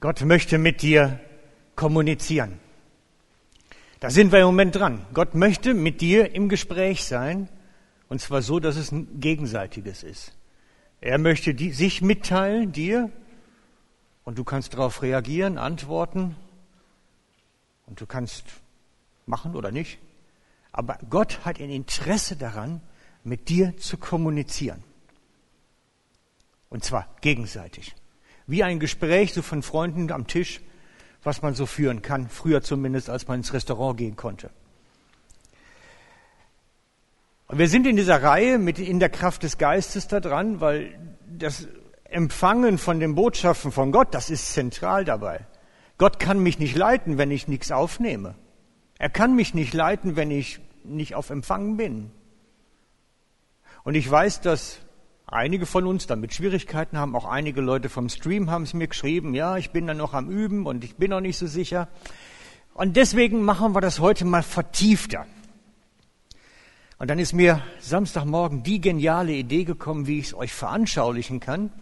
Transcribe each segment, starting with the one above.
Gott möchte mit dir kommunizieren. Da sind wir im Moment dran. Gott möchte mit dir im Gespräch sein, und zwar so, dass es ein gegenseitiges ist. Er möchte die, sich mitteilen, dir, und du kannst darauf reagieren, antworten, und du kannst machen oder nicht. Aber Gott hat ein Interesse daran, mit dir zu kommunizieren. Und zwar gegenseitig. Wie ein Gespräch so von Freunden am Tisch, was man so führen kann, früher zumindest, als man ins Restaurant gehen konnte. Und wir sind in dieser Reihe mit in der Kraft des Geistes da dran, weil das Empfangen von den Botschaften von Gott, das ist zentral dabei. Gott kann mich nicht leiten, wenn ich nichts aufnehme. Er kann mich nicht leiten, wenn ich nicht auf Empfang bin. Und ich weiß, dass einige von uns damit Schwierigkeiten haben. Auch einige Leute vom Stream haben es mir geschrieben. Ja, ich bin da noch am Üben und ich bin noch nicht so sicher. Und deswegen machen wir das heute mal vertiefter. Und dann ist mir Samstagmorgen die geniale Idee gekommen, wie ich es euch veranschaulichen kann.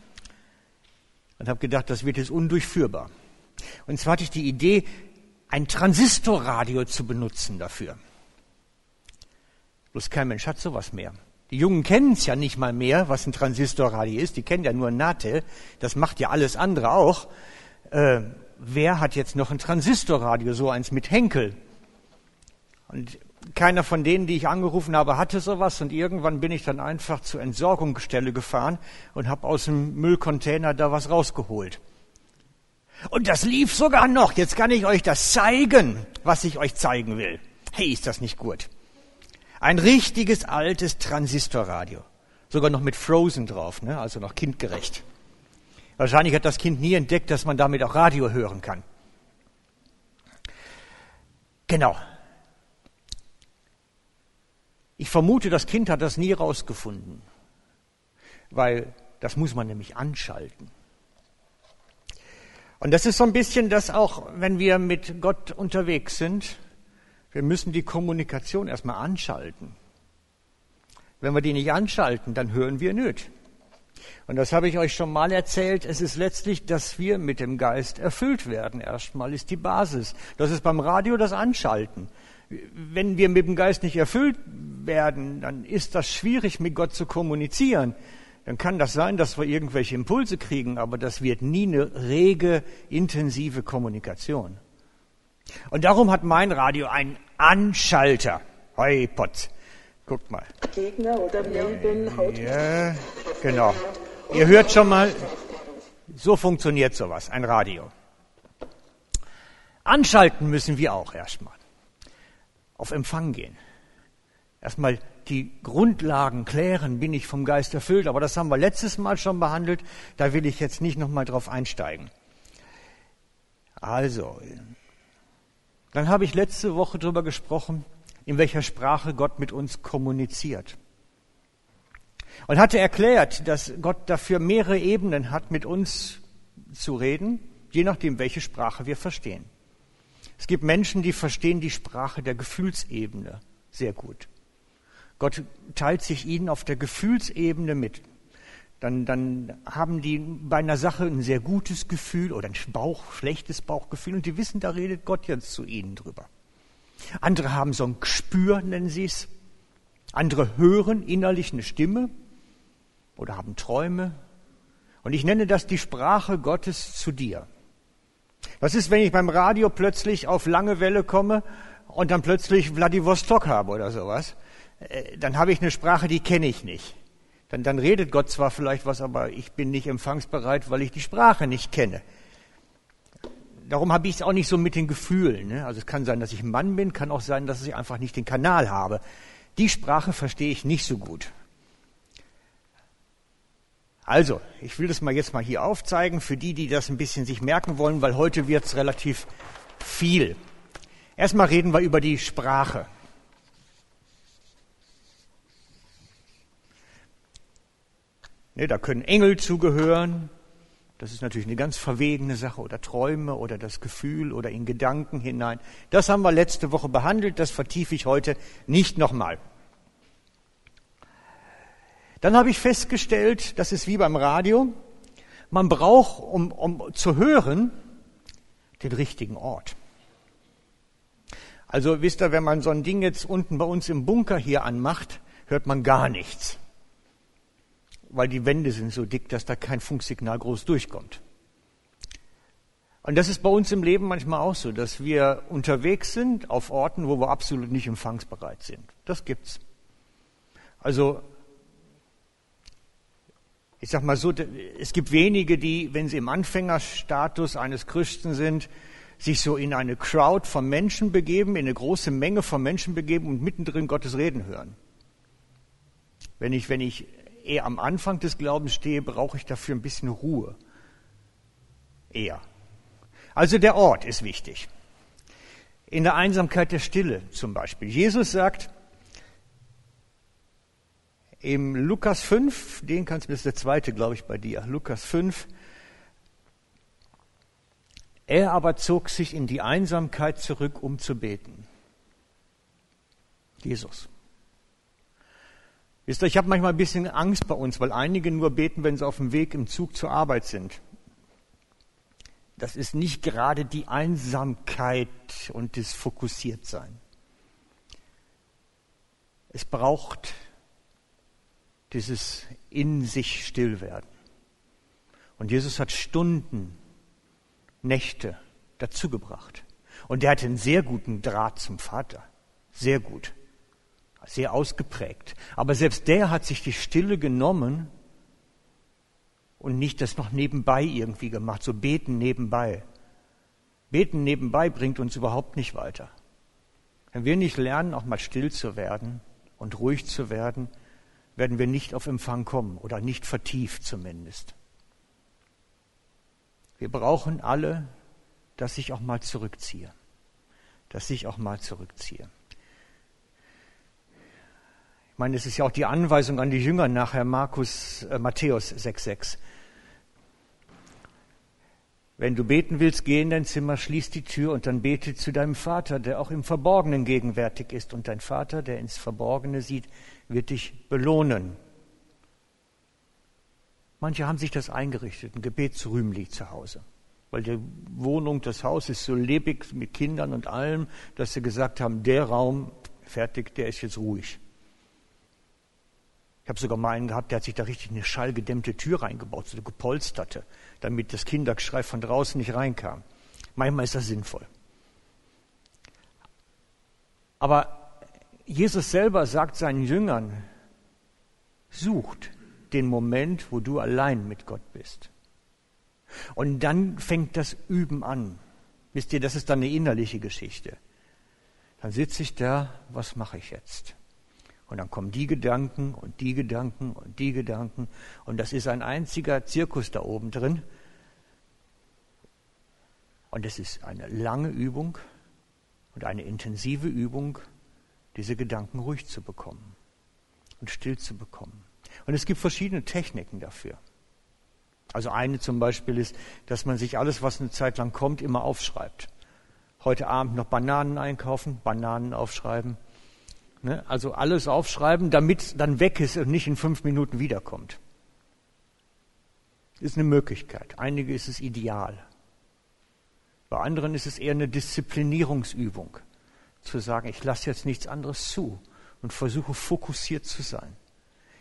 Und habe gedacht, das wird jetzt undurchführbar. Und zwar hatte ich die Idee, ein Transistorradio zu benutzen dafür. Bloß kein Mensch hat sowas mehr. Die Jungen kennen es ja nicht mal mehr, was ein Transistorradio ist. Die kennen ja nur NATE. Das macht ja alles andere auch. Äh, wer hat jetzt noch ein Transistorradio, so eins mit Henkel? Und keiner von denen, die ich angerufen habe, hatte sowas. Und irgendwann bin ich dann einfach zur Entsorgungsstelle gefahren und habe aus dem Müllcontainer da was rausgeholt. Und das lief sogar noch. Jetzt kann ich euch das zeigen, was ich euch zeigen will. Hey, ist das nicht gut? Ein richtiges altes Transistorradio. Sogar noch mit Frozen drauf, ne? also noch kindgerecht. Wahrscheinlich hat das Kind nie entdeckt, dass man damit auch Radio hören kann. Genau. Ich vermute, das Kind hat das nie rausgefunden, weil das muss man nämlich anschalten. Und das ist so ein bisschen das auch, wenn wir mit Gott unterwegs sind, wir müssen die Kommunikation erstmal anschalten. Wenn wir die nicht anschalten, dann hören wir nicht. Und das habe ich euch schon mal erzählt. Es ist letztlich, dass wir mit dem Geist erfüllt werden. Erstmal ist die Basis. Das ist beim Radio das Anschalten. Wenn wir mit dem Geist nicht erfüllt werden, dann ist das schwierig, mit Gott zu kommunizieren. Dann kann das sein, dass wir irgendwelche Impulse kriegen, aber das wird nie eine rege, intensive Kommunikation. Und darum hat mein Radio einen Anschalter. Hoi, Potz. Guckt mal. Gegner oder Melbourne haut. Ja, genau. Ihr hört schon mal, so funktioniert sowas, ein Radio. Anschalten müssen wir auch erstmal. Auf Empfang gehen. Erstmal die Grundlagen klären, bin ich vom Geist erfüllt. Aber das haben wir letztes Mal schon behandelt. Da will ich jetzt nicht nochmal drauf einsteigen. Also, dann habe ich letzte Woche darüber gesprochen, in welcher Sprache Gott mit uns kommuniziert. Und hatte erklärt, dass Gott dafür mehrere Ebenen hat, mit uns zu reden, je nachdem, welche Sprache wir verstehen. Es gibt Menschen, die verstehen die Sprache der Gefühlsebene sehr gut. Gott teilt sich ihnen auf der Gefühlsebene mit dann, dann haben die bei einer Sache ein sehr gutes Gefühl oder ein Bauch, schlechtes Bauchgefühl und die wissen, da redet Gott jetzt zu ihnen drüber. Andere haben so ein Gespür, nennen sie es. Andere hören innerlich eine Stimme oder haben Träume. Und ich nenne das die Sprache Gottes zu dir. Was ist, wenn ich beim Radio plötzlich auf lange Welle komme und dann plötzlich Vladivostok habe oder sowas? Äh, dann habe ich eine Sprache, die kenne ich nicht dann, dann redet Gott zwar vielleicht was, aber ich bin nicht empfangsbereit, weil ich die Sprache nicht kenne. Darum habe ich es auch nicht so mit den Gefühlen. Ne? Also es kann sein, dass ich ein Mann bin, kann auch sein, dass ich einfach nicht den Kanal habe. Die Sprache verstehe ich nicht so gut. Also, ich will das mal jetzt mal hier aufzeigen für die, die das ein bisschen sich merken wollen, weil heute wird es relativ viel. Erstmal reden wir über die Sprache. Ne, da können Engel zugehören. Das ist natürlich eine ganz verwegene Sache oder Träume oder das Gefühl oder in Gedanken hinein. Das haben wir letzte Woche behandelt, das vertiefe ich heute nicht nochmal. Dann habe ich festgestellt, das ist wie beim Radio, man braucht, um, um zu hören, den richtigen Ort. Also wisst ihr, wenn man so ein Ding jetzt unten bei uns im Bunker hier anmacht, hört man gar nichts. Weil die Wände sind so dick, dass da kein Funksignal groß durchkommt. Und das ist bei uns im Leben manchmal auch so, dass wir unterwegs sind auf Orten, wo wir absolut nicht empfangsbereit sind. Das gibt's. Also, ich sag mal so, es gibt wenige, die, wenn sie im Anfängerstatus eines Christen sind, sich so in eine Crowd von Menschen begeben, in eine große Menge von Menschen begeben und mittendrin Gottes Reden hören. Wenn ich, wenn ich eher am Anfang des Glaubens stehe, brauche ich dafür ein bisschen Ruhe. Eher. Also der Ort ist wichtig. In der Einsamkeit der Stille zum Beispiel. Jesus sagt im Lukas 5, den kannst du, das ist der zweite, glaube ich, bei dir, Lukas 5, er aber zog sich in die Einsamkeit zurück, um zu beten. Jesus. Wisst ihr, ich habe manchmal ein bisschen Angst bei uns, weil einige nur beten, wenn sie auf dem Weg im Zug zur Arbeit sind. Das ist nicht gerade die Einsamkeit und das Fokussiertsein. Es braucht dieses in sich Stillwerden. Und Jesus hat Stunden Nächte dazugebracht. Und er hatte einen sehr guten Draht zum Vater. Sehr gut. Sehr ausgeprägt. Aber selbst der hat sich die Stille genommen und nicht das noch nebenbei irgendwie gemacht, so beten nebenbei. Beten nebenbei bringt uns überhaupt nicht weiter. Wenn wir nicht lernen, auch mal still zu werden und ruhig zu werden, werden wir nicht auf Empfang kommen oder nicht vertieft zumindest. Wir brauchen alle, dass ich auch mal zurückziehe. Dass ich auch mal zurückziehe. Ich meine, es ist ja auch die Anweisung an die Jünger nachher, Markus, äh, Matthäus 6,6. Wenn du beten willst, geh in dein Zimmer, schließ die Tür und dann bete zu deinem Vater, der auch im Verborgenen gegenwärtig ist. Und dein Vater, der ins Verborgene sieht, wird dich belohnen. Manche haben sich das eingerichtet, ein Gebetsrühmli zu Hause, weil die Wohnung, das Haus ist so lebendig mit Kindern und allem, dass sie gesagt haben, der Raum, fertig, der ist jetzt ruhig. Ich habe sogar mal einen gehabt, der hat sich da richtig eine schallgedämmte Tür reingebaut, so eine gepolsterte, damit das Kindergeschrei von draußen nicht reinkam. Manchmal ist das sinnvoll. Aber Jesus selber sagt seinen Jüngern, sucht den Moment, wo du allein mit Gott bist. Und dann fängt das Üben an. Wisst ihr, das ist dann eine innerliche Geschichte. Dann sitze ich da, was mache ich jetzt? Und dann kommen die Gedanken und die Gedanken und die Gedanken. Und das ist ein einziger Zirkus da oben drin. Und es ist eine lange Übung und eine intensive Übung, diese Gedanken ruhig zu bekommen und still zu bekommen. Und es gibt verschiedene Techniken dafür. Also eine zum Beispiel ist, dass man sich alles, was eine Zeit lang kommt, immer aufschreibt. Heute Abend noch Bananen einkaufen, Bananen aufschreiben. Ne? Also alles aufschreiben, damit dann weg ist und nicht in fünf Minuten wiederkommt. Ist eine Möglichkeit. Einige ist es ideal. Bei anderen ist es eher eine Disziplinierungsübung. Zu sagen, ich lasse jetzt nichts anderes zu und versuche fokussiert zu sein.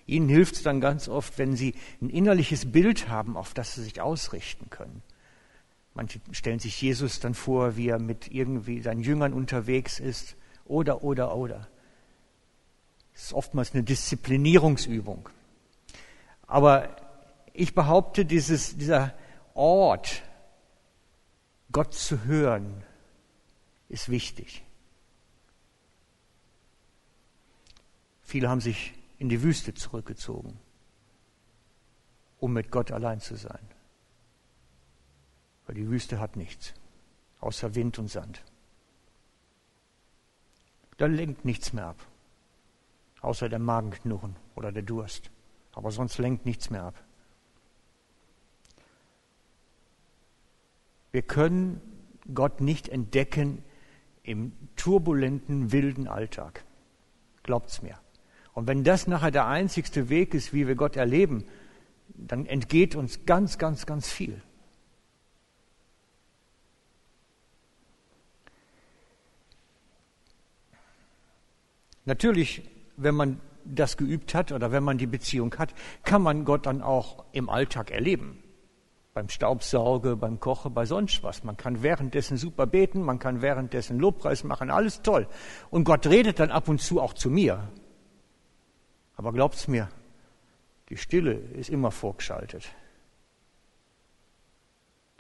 Ihnen hilft es dann ganz oft, wenn Sie ein innerliches Bild haben, auf das Sie sich ausrichten können. Manche stellen sich Jesus dann vor, wie er mit irgendwie seinen Jüngern unterwegs ist. Oder, oder, oder. Das ist oftmals eine Disziplinierungsübung. Aber ich behaupte, dieses, dieser Ort, Gott zu hören, ist wichtig. Viele haben sich in die Wüste zurückgezogen, um mit Gott allein zu sein. Weil die Wüste hat nichts, außer Wind und Sand. Da lenkt nichts mehr ab, außer der Magenknurren oder der Durst. Aber sonst lenkt nichts mehr ab. Wir können Gott nicht entdecken im turbulenten, wilden Alltag. Glaubt's mir. Und wenn das nachher der einzigste Weg ist, wie wir Gott erleben, dann entgeht uns ganz, ganz, ganz viel. Natürlich wenn man das geübt hat oder wenn man die Beziehung hat, kann man Gott dann auch im Alltag erleben. Beim Staubsauge, beim Kochen, bei sonst was. Man kann währenddessen super beten, man kann währenddessen Lobpreis machen, alles toll. Und Gott redet dann ab und zu auch zu mir. Aber glaubt's mir, die Stille ist immer vorgeschaltet.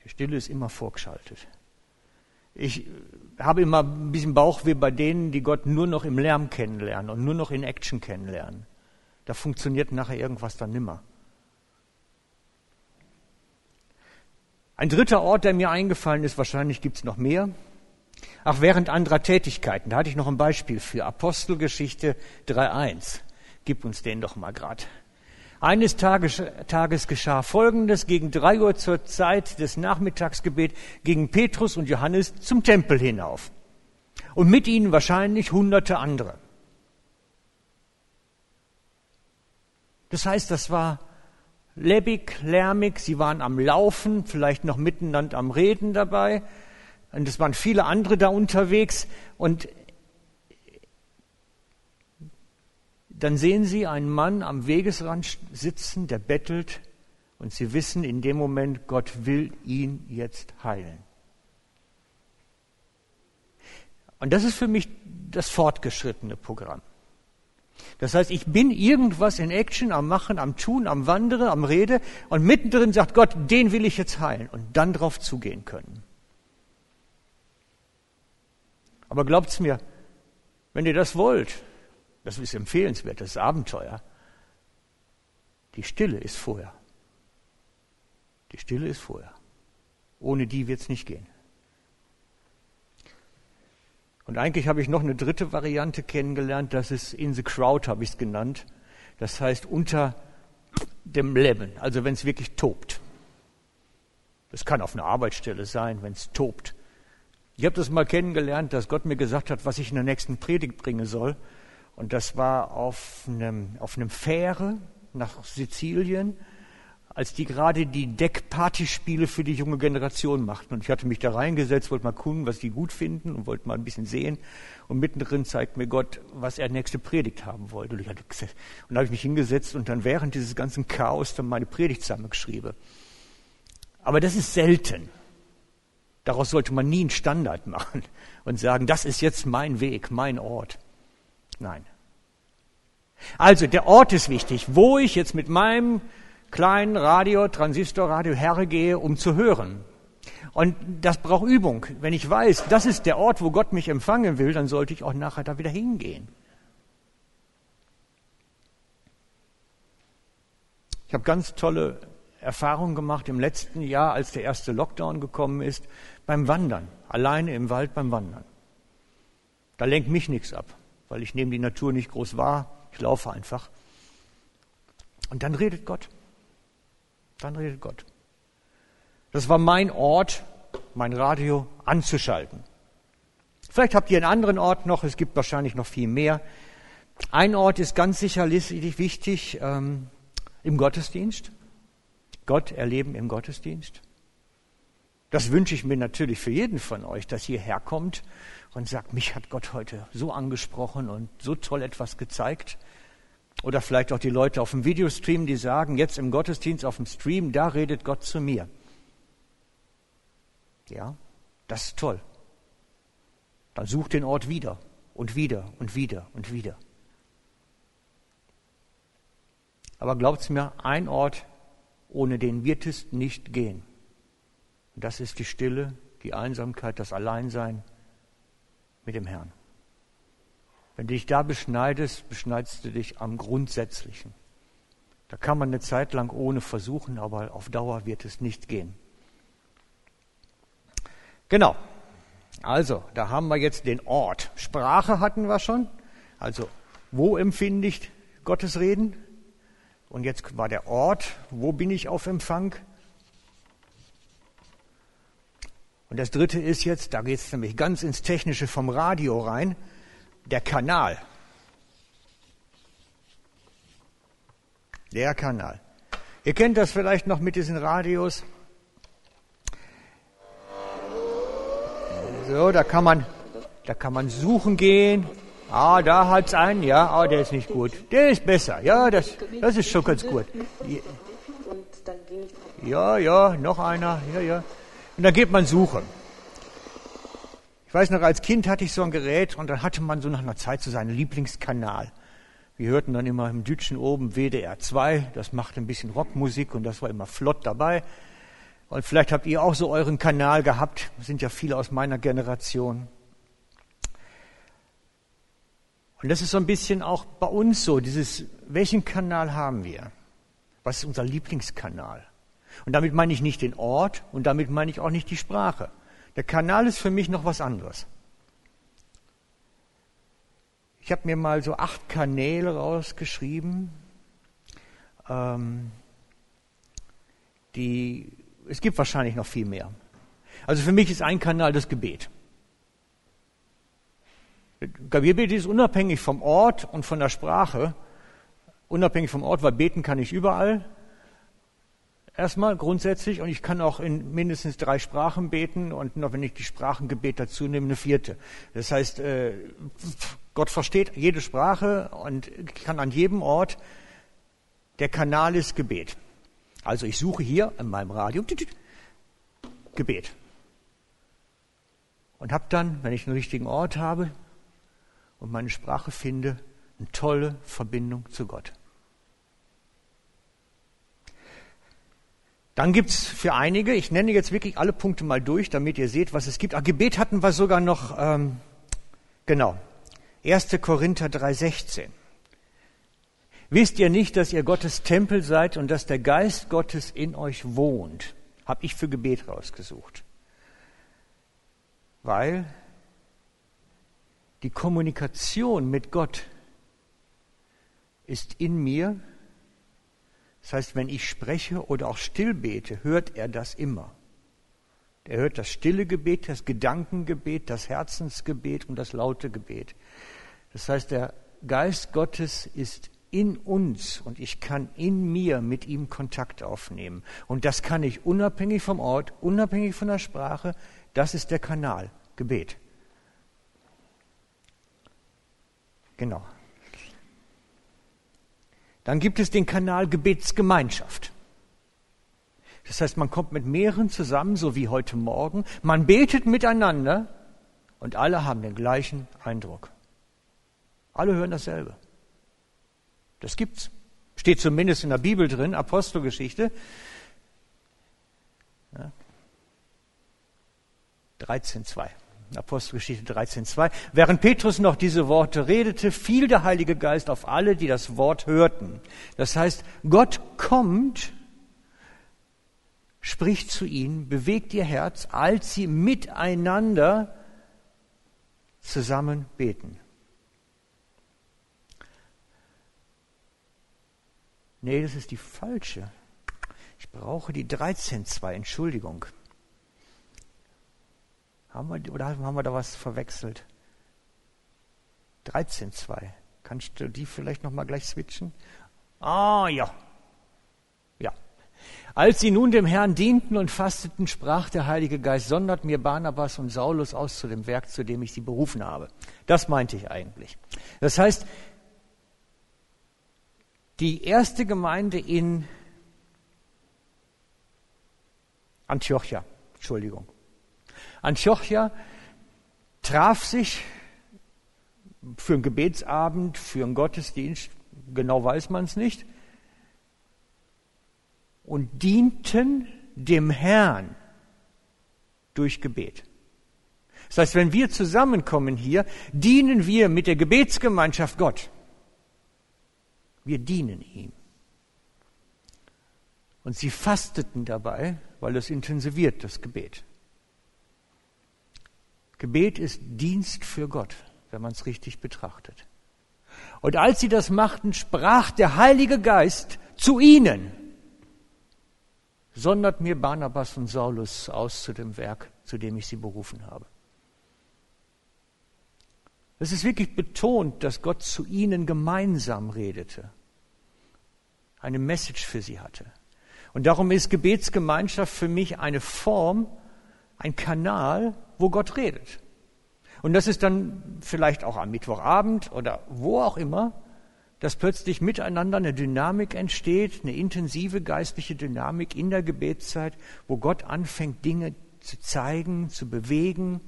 Die Stille ist immer vorgeschaltet. Ich habe immer ein bisschen Bauchweh bei denen, die Gott nur noch im Lärm kennenlernen und nur noch in Action kennenlernen. Da funktioniert nachher irgendwas dann nimmer. Ein dritter Ort, der mir eingefallen ist, wahrscheinlich gibt es noch mehr. Ach, während anderer Tätigkeiten, da hatte ich noch ein Beispiel für Apostelgeschichte 3.1. Gib uns den doch mal grad. Eines Tages, Tages geschah Folgendes. Gegen drei Uhr zur Zeit des Nachmittagsgebet gingen Petrus und Johannes zum Tempel hinauf. Und mit ihnen wahrscheinlich hunderte andere. Das heißt, das war lebbig, lärmig. Sie waren am Laufen, vielleicht noch miteinander am Reden dabei. Und es waren viele andere da unterwegs. Und dann sehen Sie einen Mann am Wegesrand sitzen, der bettelt, und Sie wissen in dem Moment, Gott will ihn jetzt heilen. Und das ist für mich das fortgeschrittene Programm. Das heißt, ich bin irgendwas in Action am Machen, am Tun, am Wandern, am Rede und mittendrin sagt Gott, den will ich jetzt heilen und dann drauf zugehen können. Aber glaubt's mir, wenn ihr das wollt, das ist empfehlenswert, das ist Abenteuer. Die Stille ist vorher. Die Stille ist vorher. Ohne die wird es nicht gehen. Und eigentlich habe ich noch eine dritte Variante kennengelernt, das ist in the crowd, habe ich es genannt. Das heißt unter dem Leben, also wenn es wirklich tobt. Das kann auf einer Arbeitsstelle sein, wenn es tobt. Ich habe das mal kennengelernt, dass Gott mir gesagt hat, was ich in der nächsten Predigt bringen soll. Und das war auf einem, auf einem Fähre nach Sizilien, als die gerade die Deckpartyspiele für die junge Generation machten. Und ich hatte mich da reingesetzt, wollte mal gucken, was die gut finden und wollte mal ein bisschen sehen. Und mittendrin zeigt mir Gott, was er nächste Predigt haben wollte. Und, ich hatte, und da habe ich mich hingesetzt und dann während dieses ganzen Chaos dann meine Predigt zusammengeschrieben. Aber das ist selten. Daraus sollte man nie einen Standard machen und sagen, das ist jetzt mein Weg, mein Ort. Nein. Also der Ort ist wichtig, wo ich jetzt mit meinem kleinen Radio, Transistorradio hergehe, um zu hören. Und das braucht Übung. Wenn ich weiß, das ist der Ort, wo Gott mich empfangen will, dann sollte ich auch nachher da wieder hingehen. Ich habe ganz tolle Erfahrungen gemacht im letzten Jahr, als der erste Lockdown gekommen ist, beim Wandern, alleine im Wald beim Wandern. Da lenkt mich nichts ab weil ich nehme die Natur nicht groß wahr. Ich laufe einfach. Und dann redet Gott. Dann redet Gott. Das war mein Ort, mein Radio anzuschalten. Vielleicht habt ihr einen anderen Ort noch, es gibt wahrscheinlich noch viel mehr. Ein Ort ist ganz sicherlich wichtig ähm, im Gottesdienst. Gott erleben im Gottesdienst. Das wünsche ich mir natürlich für jeden von euch, dass ihr herkommt und sagt, mich hat Gott heute so angesprochen und so toll etwas gezeigt. Oder vielleicht auch die Leute auf dem Videostream, die sagen, jetzt im Gottesdienst auf dem Stream, da redet Gott zu mir. Ja, das ist toll. Dann such den Ort wieder und wieder und wieder und wieder. Aber glaubt's mir, ein Ort, ohne den wird es nicht gehen. Und das ist die Stille, die Einsamkeit, das Alleinsein mit dem Herrn. Wenn du dich da beschneidest, beschneidest du dich am Grundsätzlichen. Da kann man eine Zeit lang ohne versuchen, aber auf Dauer wird es nicht gehen. Genau. Also, da haben wir jetzt den Ort. Sprache hatten wir schon. Also, wo empfinde ich Gottes Reden? Und jetzt war der Ort. Wo bin ich auf Empfang? Und das dritte ist jetzt, da geht es nämlich ganz ins Technische vom Radio rein, der Kanal. Der Kanal. Ihr kennt das vielleicht noch mit diesen Radios. So, da kann man, da kann man suchen gehen. Ah, da hat's einen, ja, aber der ist nicht gut. Der ist besser, ja, das, das ist schon ganz gut. Ja, ja, noch einer, ja, ja. Und dann geht man suchen. Ich weiß noch, als Kind hatte ich so ein Gerät und dann hatte man so nach einer Zeit so seinen Lieblingskanal. Wir hörten dann immer im Dütschen oben WDR 2, das machte ein bisschen Rockmusik und das war immer flott dabei. Und vielleicht habt ihr auch so euren Kanal gehabt, sind ja viele aus meiner Generation. Und das ist so ein bisschen auch bei uns so, dieses, welchen Kanal haben wir? Was ist unser Lieblingskanal? Und damit meine ich nicht den Ort und damit meine ich auch nicht die Sprache. Der Kanal ist für mich noch was anderes. Ich habe mir mal so acht Kanäle rausgeschrieben, ähm, die, es gibt wahrscheinlich noch viel mehr. Also für mich ist ein Kanal das Gebet. Gebet ist unabhängig vom Ort und von der Sprache. Unabhängig vom Ort, weil beten kann ich überall. Erstmal grundsätzlich und ich kann auch in mindestens drei Sprachen beten und noch wenn ich die Sprachengebet dazu nehme, eine vierte. Das heißt, äh, Gott versteht jede Sprache und kann an jedem Ort, der Kanal ist Gebet. Also ich suche hier in meinem Radio Gebet. Und habe dann, wenn ich einen richtigen Ort habe, und meine Sprache finde, eine tolle Verbindung zu Gott. Dann gibt's für einige, ich nenne jetzt wirklich alle Punkte mal durch, damit ihr seht, was es gibt. Ah, Gebet hatten wir sogar noch, ähm, genau, 1. Korinther 3,16. Wisst ihr nicht, dass ihr Gottes Tempel seid und dass der Geist Gottes in euch wohnt? Hab ich für Gebet rausgesucht. Weil die Kommunikation mit Gott ist in mir. Das heißt, wenn ich spreche oder auch still bete, hört er das immer. Er hört das stille Gebet, das Gedankengebet, das Herzensgebet und das laute Gebet. Das heißt, der Geist Gottes ist in uns und ich kann in mir mit ihm Kontakt aufnehmen. Und das kann ich unabhängig vom Ort, unabhängig von der Sprache. Das ist der Kanal, Gebet. Genau. Dann gibt es den Kanal Gebetsgemeinschaft. Das heißt, man kommt mit mehreren zusammen, so wie heute Morgen. Man betet miteinander und alle haben den gleichen Eindruck. Alle hören dasselbe. Das gibt's. Steht zumindest in der Bibel drin, Apostelgeschichte. Ja. 13.2. Apostelgeschichte 13.2. Während Petrus noch diese Worte redete, fiel der Heilige Geist auf alle, die das Wort hörten. Das heißt, Gott kommt, spricht zu ihnen, bewegt ihr Herz, als sie miteinander zusammen beten. Nee, das ist die falsche. Ich brauche die 13.2, Entschuldigung. Haben wir, oder haben wir da was verwechselt? 13.2. Kannst du die vielleicht nochmal gleich switchen? Ah, ja. Ja. Als sie nun dem Herrn dienten und fasteten, sprach der Heilige Geist, sondert mir Barnabas und Saulus aus zu dem Werk, zu dem ich sie berufen habe. Das meinte ich eigentlich. Das heißt, die erste Gemeinde in Antiochia, Entschuldigung, Antiochia traf sich für einen Gebetsabend, für einen Gottesdienst, genau weiß man es nicht, und dienten dem Herrn durch Gebet. Das heißt, wenn wir zusammenkommen hier, dienen wir mit der Gebetsgemeinschaft Gott. Wir dienen ihm. Und sie fasteten dabei, weil es intensiviert, das Gebet. Gebet ist Dienst für Gott, wenn man es richtig betrachtet. Und als sie das machten, sprach der Heilige Geist zu ihnen, sondert mir Barnabas und Saulus aus zu dem Werk, zu dem ich sie berufen habe. Es ist wirklich betont, dass Gott zu ihnen gemeinsam redete, eine Message für sie hatte. Und darum ist Gebetsgemeinschaft für mich eine Form, ein Kanal, wo Gott redet. Und das ist dann vielleicht auch am Mittwochabend oder wo auch immer, dass plötzlich miteinander eine Dynamik entsteht, eine intensive geistliche Dynamik in der Gebetszeit, wo Gott anfängt, Dinge zu zeigen, zu bewegen.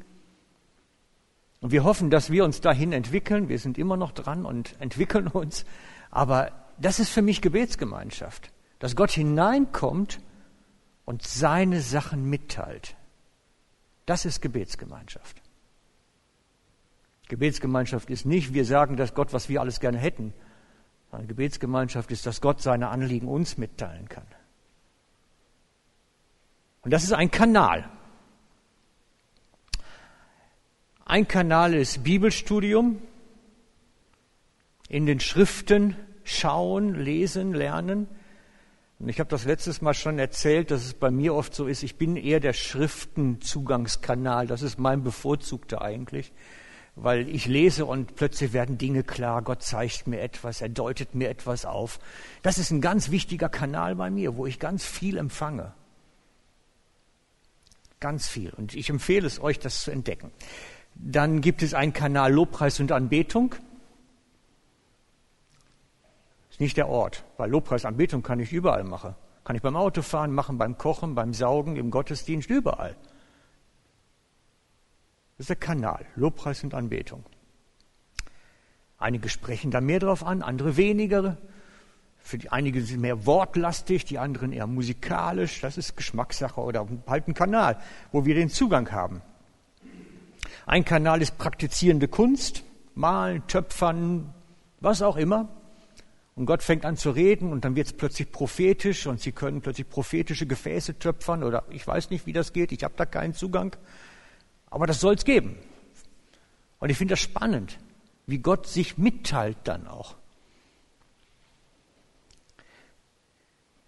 Und wir hoffen, dass wir uns dahin entwickeln. Wir sind immer noch dran und entwickeln uns. Aber das ist für mich Gebetsgemeinschaft, dass Gott hineinkommt und seine Sachen mitteilt. Das ist Gebetsgemeinschaft. Gebetsgemeinschaft ist nicht, wir sagen, dass Gott, was wir alles gerne hätten. Eine Gebetsgemeinschaft ist, dass Gott seine Anliegen uns mitteilen kann. Und das ist ein Kanal. Ein Kanal ist Bibelstudium, in den Schriften schauen, lesen, lernen. Und ich habe das letztes Mal schon erzählt, dass es bei mir oft so ist, ich bin eher der Schriftenzugangskanal. Das ist mein bevorzugter eigentlich weil ich lese und plötzlich werden Dinge klar, Gott zeigt mir etwas, er deutet mir etwas auf. Das ist ein ganz wichtiger Kanal bei mir, wo ich ganz viel empfange. Ganz viel. Und ich empfehle es euch, das zu entdecken. Dann gibt es einen Kanal Lobpreis und Anbetung. Nicht der Ort, weil Lobpreis, und Anbetung kann ich überall machen. Kann ich beim Autofahren machen, beim Kochen, beim Saugen, im Gottesdienst, überall. Das ist der Kanal, Lobpreis und Anbetung. Einige sprechen da mehr drauf an, andere weniger. Für die einige sind mehr wortlastig, die anderen eher musikalisch. Das ist Geschmackssache oder halt ein Kanal, wo wir den Zugang haben. Ein Kanal ist praktizierende Kunst, malen, töpfern, was auch immer. Und Gott fängt an zu reden und dann wird es plötzlich prophetisch und sie können plötzlich prophetische Gefäße töpfern oder ich weiß nicht, wie das geht, ich habe da keinen Zugang. Aber das soll es geben. Und ich finde das spannend, wie Gott sich mitteilt dann auch.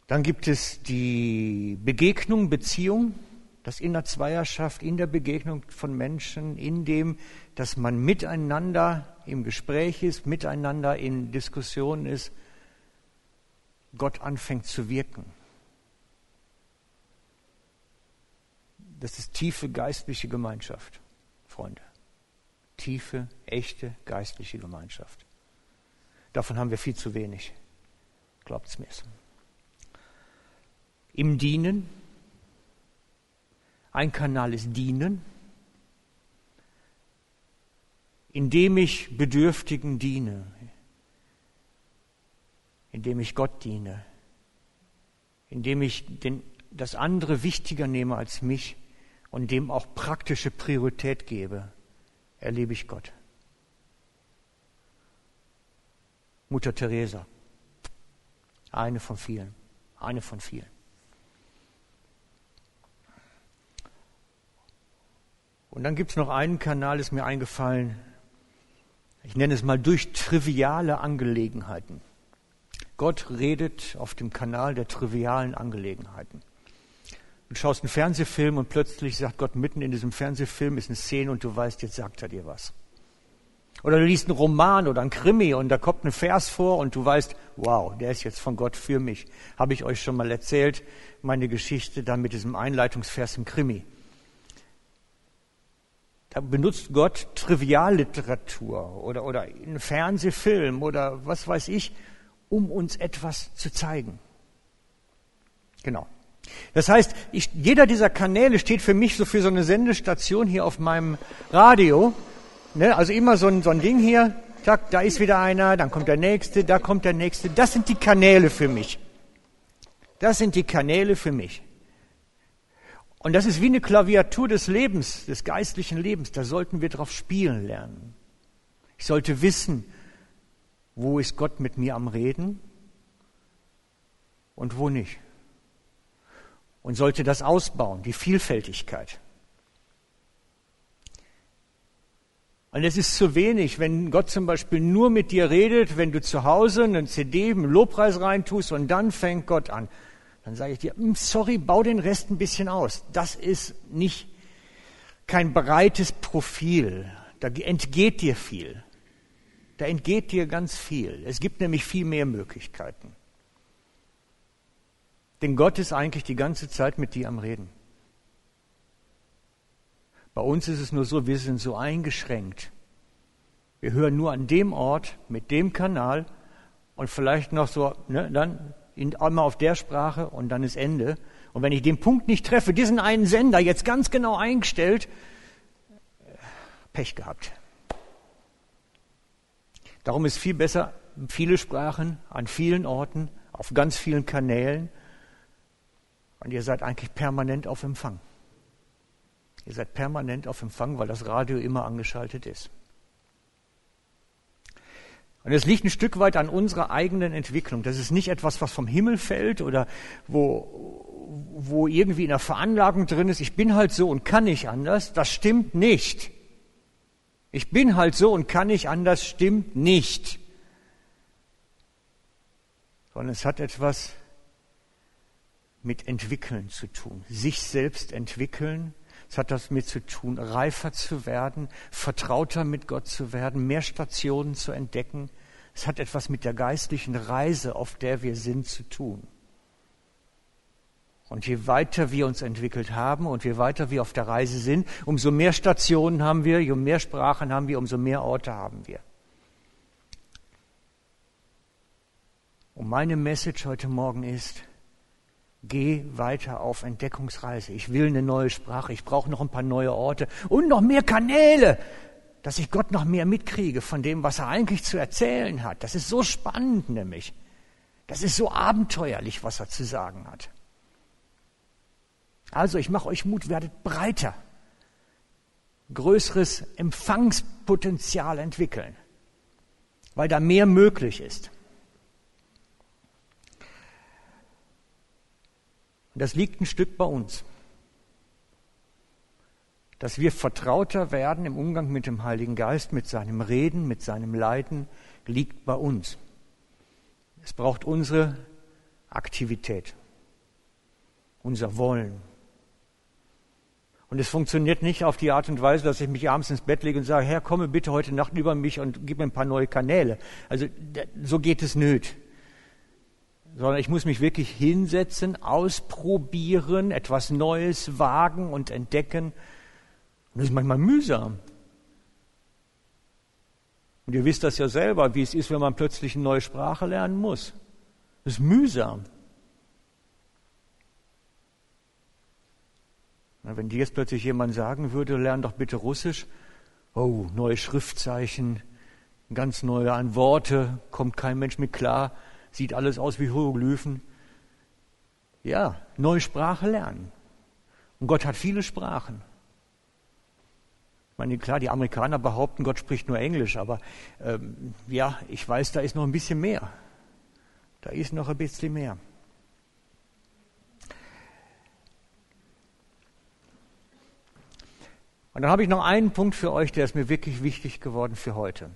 Dann gibt es die Begegnung, Beziehung, das in der Zweierschaft, in der Begegnung von Menschen, in dem, dass man miteinander im Gespräch ist, miteinander in Diskussion ist, Gott anfängt zu wirken. Das ist tiefe geistliche Gemeinschaft, Freunde. Tiefe, echte geistliche Gemeinschaft. Davon haben wir viel zu wenig. Glaubt's mir. Im Dienen. Ein Kanal ist Dienen, indem ich Bedürftigen diene, indem ich Gott diene, indem ich den, das andere wichtiger nehme als mich und dem auch praktische Priorität gebe, erlebe ich Gott. Mutter Teresa, eine von vielen, eine von vielen. Und dann gibt es noch einen Kanal, ist mir eingefallen, ich nenne es mal durch triviale Angelegenheiten. Gott redet auf dem Kanal der trivialen Angelegenheiten. Du schaust einen Fernsehfilm und plötzlich sagt Gott mitten in diesem Fernsehfilm ist eine Szene und du weißt, jetzt sagt er dir was. Oder du liest einen Roman oder einen Krimi und da kommt ein Vers vor und du weißt, wow, der ist jetzt von Gott für mich. Habe ich euch schon mal erzählt, meine Geschichte da mit diesem Einleitungsvers im Krimi. Da benutzt Gott Trivialliteratur oder, oder einen Fernsehfilm oder was weiß ich, um uns etwas zu zeigen. Genau. Das heißt, ich, jeder dieser Kanäle steht für mich so für so eine Sendestation hier auf meinem Radio. Ne? Also immer so ein, so ein Ding hier, zack, da ist wieder einer, dann kommt der nächste, da kommt der nächste. Das sind die Kanäle für mich. Das sind die Kanäle für mich. Und das ist wie eine Klaviatur des Lebens, des geistlichen Lebens. Da sollten wir drauf spielen lernen. Ich sollte wissen, wo ist Gott mit mir am Reden und wo nicht und sollte das ausbauen, die Vielfältigkeit. Und es ist zu wenig, wenn Gott zum Beispiel nur mit dir redet, wenn du zu Hause einen CD im Lobpreis reintust und dann fängt Gott an. Dann sage ich dir, hm, sorry, bau den Rest ein bisschen aus. Das ist nicht kein breites Profil. Da entgeht dir viel. Da entgeht dir ganz viel. Es gibt nämlich viel mehr Möglichkeiten. Denn Gott ist eigentlich die ganze Zeit mit dir am Reden. Bei uns ist es nur so, wir sind so eingeschränkt. Wir hören nur an dem Ort, mit dem Kanal und vielleicht noch so, ne, dann einmal auf der Sprache und dann ist Ende. Und wenn ich den Punkt nicht treffe, diesen einen Sender jetzt ganz genau eingestellt, Pech gehabt. Darum ist viel besser, viele Sprachen an vielen Orten, auf ganz vielen Kanälen. Und ihr seid eigentlich permanent auf Empfang. Ihr seid permanent auf Empfang, weil das Radio immer angeschaltet ist. Und es liegt ein Stück weit an unserer eigenen Entwicklung. Das ist nicht etwas, was vom Himmel fällt oder wo, wo irgendwie in der Veranlagung drin ist. Ich bin halt so und kann nicht anders. Das stimmt nicht. Ich bin halt so und kann nicht anders, stimmt nicht. Sondern es hat etwas mit Entwickeln zu tun. Sich selbst entwickeln. Es hat das mit zu tun, reifer zu werden, vertrauter mit Gott zu werden, mehr Stationen zu entdecken. Es hat etwas mit der geistlichen Reise, auf der wir sind, zu tun. Und je weiter wir uns entwickelt haben und je weiter wir auf der Reise sind, umso mehr Stationen haben wir, je mehr Sprachen haben wir, umso mehr Orte haben wir. Und meine Message heute Morgen ist, geh weiter auf Entdeckungsreise. Ich will eine neue Sprache, ich brauche noch ein paar neue Orte und noch mehr Kanäle, dass ich Gott noch mehr mitkriege von dem, was er eigentlich zu erzählen hat. Das ist so spannend nämlich. Das ist so abenteuerlich, was er zu sagen hat. Also ich mache euch Mut, werdet breiter, größeres Empfangspotenzial entwickeln, weil da mehr möglich ist. Das liegt ein Stück bei uns. Dass wir vertrauter werden im Umgang mit dem Heiligen Geist, mit seinem Reden, mit seinem Leiden, liegt bei uns. Es braucht unsere Aktivität, unser Wollen, und es funktioniert nicht auf die Art und Weise, dass ich mich abends ins Bett lege und sage, Herr, komme bitte heute Nacht über mich und gib mir ein paar neue Kanäle. Also so geht es nicht. Sondern ich muss mich wirklich hinsetzen, ausprobieren, etwas Neues wagen und entdecken. Und das ist manchmal mühsam. Und ihr wisst das ja selber, wie es ist, wenn man plötzlich eine neue Sprache lernen muss. Das ist mühsam. Wenn dir jetzt plötzlich jemand sagen würde, lern doch bitte Russisch, oh, neue Schriftzeichen, ganz neue an Worte, kommt kein Mensch mit klar, sieht alles aus wie Hieroglyphen. Ja, neue Sprache lernen. Und Gott hat viele Sprachen. Ich meine, klar, die Amerikaner behaupten, Gott spricht nur Englisch, aber ähm, ja, ich weiß, da ist noch ein bisschen mehr. Da ist noch ein bisschen mehr. Und dann habe ich noch einen Punkt für euch, der ist mir wirklich wichtig geworden für heute.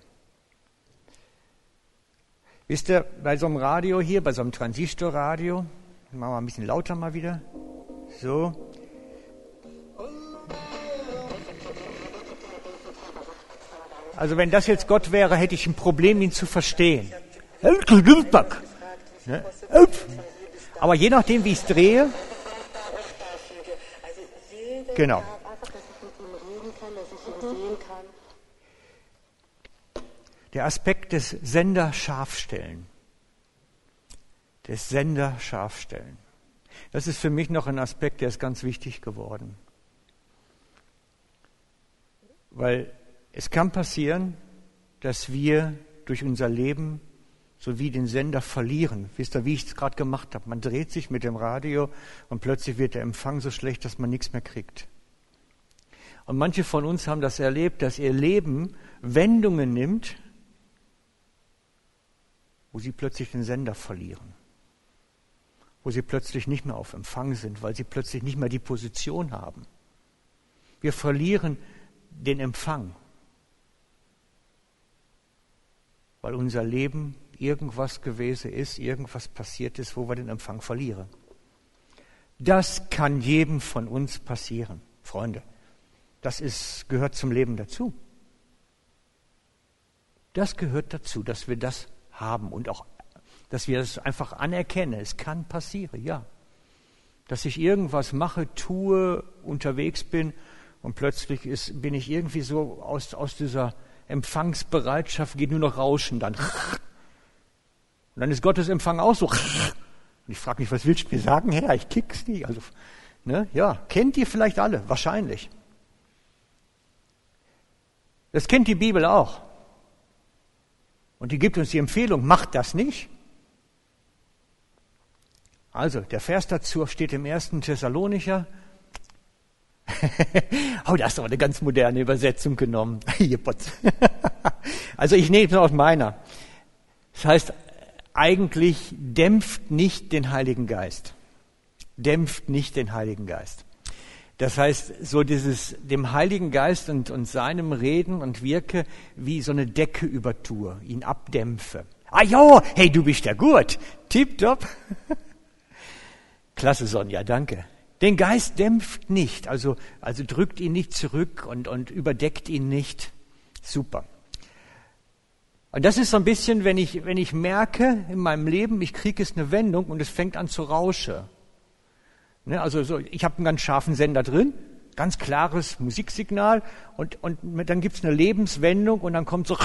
Wisst ihr, bei so einem Radio hier, bei so einem Transistorradio, machen wir ein bisschen lauter mal wieder. So. Also wenn das jetzt Gott wäre, hätte ich ein Problem, ihn zu verstehen. Ne? Aber je nachdem, wie ich es drehe, genau. Der Aspekt des Sender scharfstellen. Des Sender scharfstellen. Das ist für mich noch ein Aspekt, der ist ganz wichtig geworden. Weil es kann passieren, dass wir durch unser Leben so wie den Sender verlieren. Wisst ihr, wie ich es gerade gemacht habe? Man dreht sich mit dem Radio und plötzlich wird der Empfang so schlecht, dass man nichts mehr kriegt. Und manche von uns haben das erlebt, dass ihr Leben Wendungen nimmt, wo sie plötzlich den Sender verlieren, wo sie plötzlich nicht mehr auf Empfang sind, weil sie plötzlich nicht mehr die Position haben. Wir verlieren den Empfang, weil unser Leben irgendwas gewesen ist, irgendwas passiert ist, wo wir den Empfang verlieren. Das kann jedem von uns passieren, Freunde. Das ist, gehört zum Leben dazu. Das gehört dazu, dass wir das haben und auch, dass wir es einfach anerkennen. Es kann passieren, ja. Dass ich irgendwas mache, tue, unterwegs bin Und plötzlich ist, bin ich irgendwie so aus, aus dieser Empfangsbereitschaft, geht nur noch Rauschen dann. Und dann ist Gottes Empfang auch so. Und ich frage mich, was willst du mir sagen, Herr? Ich kick's nicht. Also, ne, ja, kennt ihr vielleicht alle, wahrscheinlich. Das kennt die Bibel auch. Und die gibt uns die Empfehlung, macht das nicht. Also, der Vers dazu steht im ersten Thessalonicher. oh, da hast du aber eine ganz moderne Übersetzung genommen. also, ich nehme es aus meiner. Das heißt, eigentlich dämpft nicht den Heiligen Geist. Dämpft nicht den Heiligen Geist. Das heißt, so dieses dem Heiligen Geist und, und seinem Reden und Wirke wie so eine Decke übertue, ihn abdämpfe. Ah jo, hey, du bist ja gut. Tipptopp. Klasse, Sonja, danke. Den Geist dämpft nicht, also, also drückt ihn nicht zurück und, und überdeckt ihn nicht. Super. Und das ist so ein bisschen, wenn ich, wenn ich merke in meinem Leben, ich kriege es eine Wendung und es fängt an zu rauschen. Ne, also so, ich habe einen ganz scharfen Sender drin, ganz klares Musiksignal und, und dann gibt's eine Lebenswendung und dann kommt so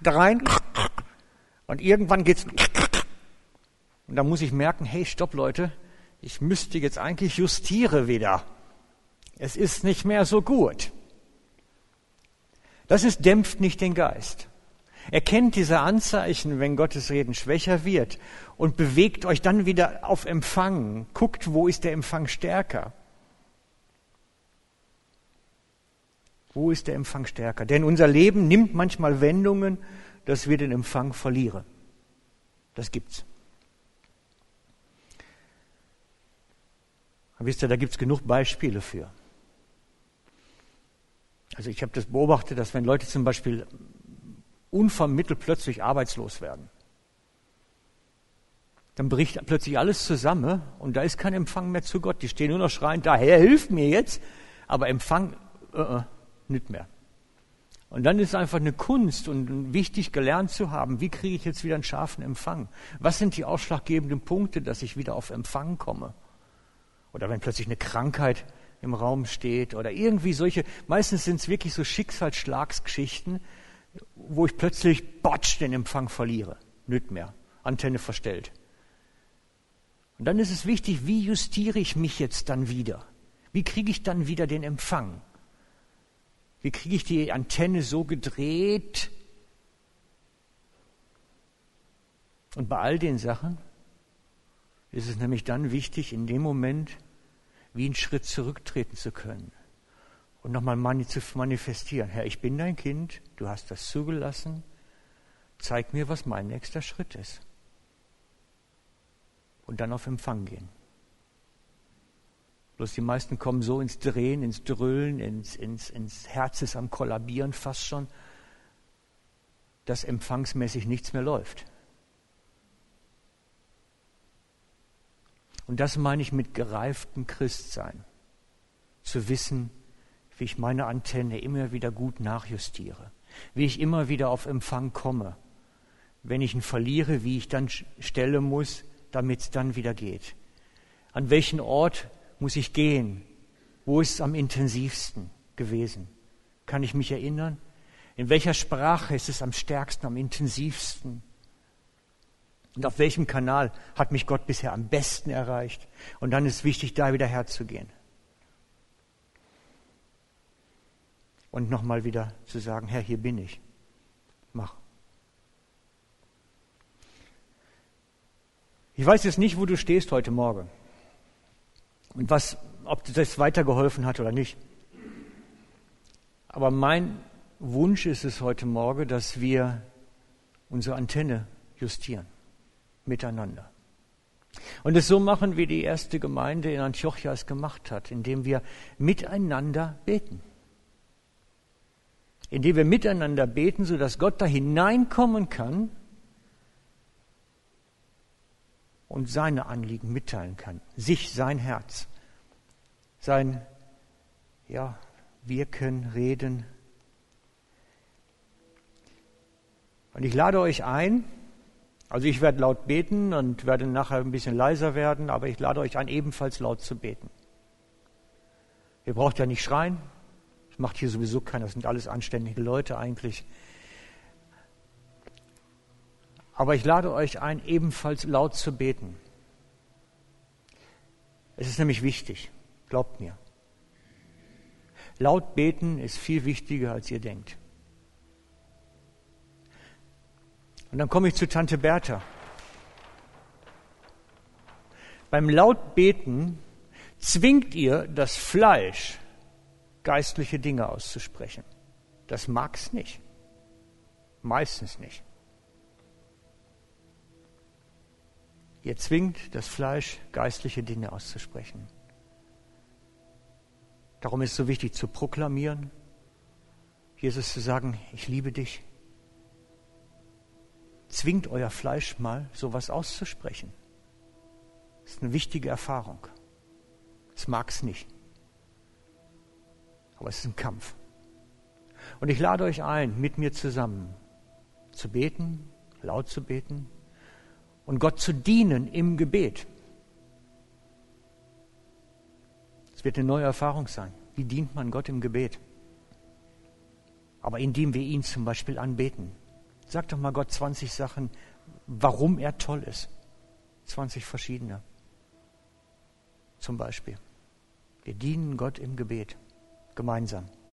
da rein und irgendwann geht's und dann muss ich merken, hey, stopp Leute, ich müsste jetzt eigentlich justiere wieder. Es ist nicht mehr so gut. Das ist dämpft nicht den Geist. Erkennt diese Anzeichen, wenn Gottes Reden schwächer wird und bewegt euch dann wieder auf Empfang. Guckt, wo ist der Empfang stärker? Wo ist der Empfang stärker? Denn unser Leben nimmt manchmal Wendungen, dass wir den Empfang verlieren. Das gibt's. Aber wisst ihr, da gibt's genug Beispiele für. Also ich habe das beobachtet, dass wenn Leute zum Beispiel unvermittelt plötzlich arbeitslos werden. Dann bricht plötzlich alles zusammen und da ist kein Empfang mehr zu Gott. Die stehen nur noch schreiend da, Herr, hilf mir jetzt. Aber Empfang, uh -uh, nicht mehr. Und dann ist es einfach eine Kunst und wichtig gelernt zu haben, wie kriege ich jetzt wieder einen scharfen Empfang? Was sind die ausschlaggebenden Punkte, dass ich wieder auf Empfang komme? Oder wenn plötzlich eine Krankheit im Raum steht oder irgendwie solche, meistens sind es wirklich so Schicksalsschlagsgeschichten, wo ich plötzlich botsch den Empfang verliere. Nicht mehr. Antenne verstellt. Und dann ist es wichtig, wie justiere ich mich jetzt dann wieder? Wie kriege ich dann wieder den Empfang? Wie kriege ich die Antenne so gedreht? Und bei all den Sachen ist es nämlich dann wichtig, in dem Moment wie einen Schritt zurücktreten zu können und nochmal zu manifestieren. Herr, ich bin dein Kind, du hast das zugelassen, zeig mir, was mein nächster Schritt ist. Und dann auf Empfang gehen. Bloß die meisten kommen so ins Drehen, ins Drüllen, ins, ins, ins Herz ist am Kollabieren fast schon, dass empfangsmäßig nichts mehr läuft. Und das meine ich mit gereiftem Christsein. Zu wissen, wie ich meine Antenne immer wieder gut nachjustiere, wie ich immer wieder auf Empfang komme. Wenn ich ihn verliere, wie ich dann stellen muss, damit es dann wieder geht. An welchen Ort muss ich gehen? Wo ist es am intensivsten gewesen? Kann ich mich erinnern? In welcher Sprache ist es am stärksten, am intensivsten? Und auf welchem Kanal hat mich Gott bisher am besten erreicht? Und dann ist wichtig, da wieder herzugehen. Und nochmal wieder zu sagen, Herr, hier bin ich. Mach. Ich weiß jetzt nicht, wo du stehst heute Morgen und was, ob das weitergeholfen hat oder nicht. Aber mein Wunsch ist es heute Morgen, dass wir unsere Antenne justieren miteinander. Und es so machen, wie die erste Gemeinde in Antiochia es gemacht hat, indem wir miteinander beten indem wir miteinander beten, sodass Gott da hineinkommen kann und seine Anliegen mitteilen kann, sich, sein Herz, sein ja, Wirken, Reden. Und ich lade euch ein, also ich werde laut beten und werde nachher ein bisschen leiser werden, aber ich lade euch ein, ebenfalls laut zu beten. Ihr braucht ja nicht schreien, macht hier sowieso keiner, das sind alles anständige Leute eigentlich. Aber ich lade euch ein, ebenfalls laut zu beten. Es ist nämlich wichtig, glaubt mir. Laut beten ist viel wichtiger, als ihr denkt. Und dann komme ich zu Tante Bertha. Beim Lautbeten zwingt ihr das Fleisch, geistliche Dinge auszusprechen. Das mag es nicht. Meistens nicht. Ihr zwingt das Fleisch, geistliche Dinge auszusprechen. Darum ist es so wichtig zu proklamieren, Jesus zu sagen, ich liebe dich. Zwingt euer Fleisch mal, sowas auszusprechen. Das ist eine wichtige Erfahrung. Es mag es nicht. Aber es ist ein Kampf. Und ich lade euch ein, mit mir zusammen zu beten, laut zu beten und Gott zu dienen im Gebet. Es wird eine neue Erfahrung sein. Wie dient man Gott im Gebet? Aber indem wir ihn zum Beispiel anbeten. Sag doch mal Gott 20 Sachen, warum er toll ist. 20 verschiedene zum Beispiel. Wir dienen Gott im Gebet gemeinsam.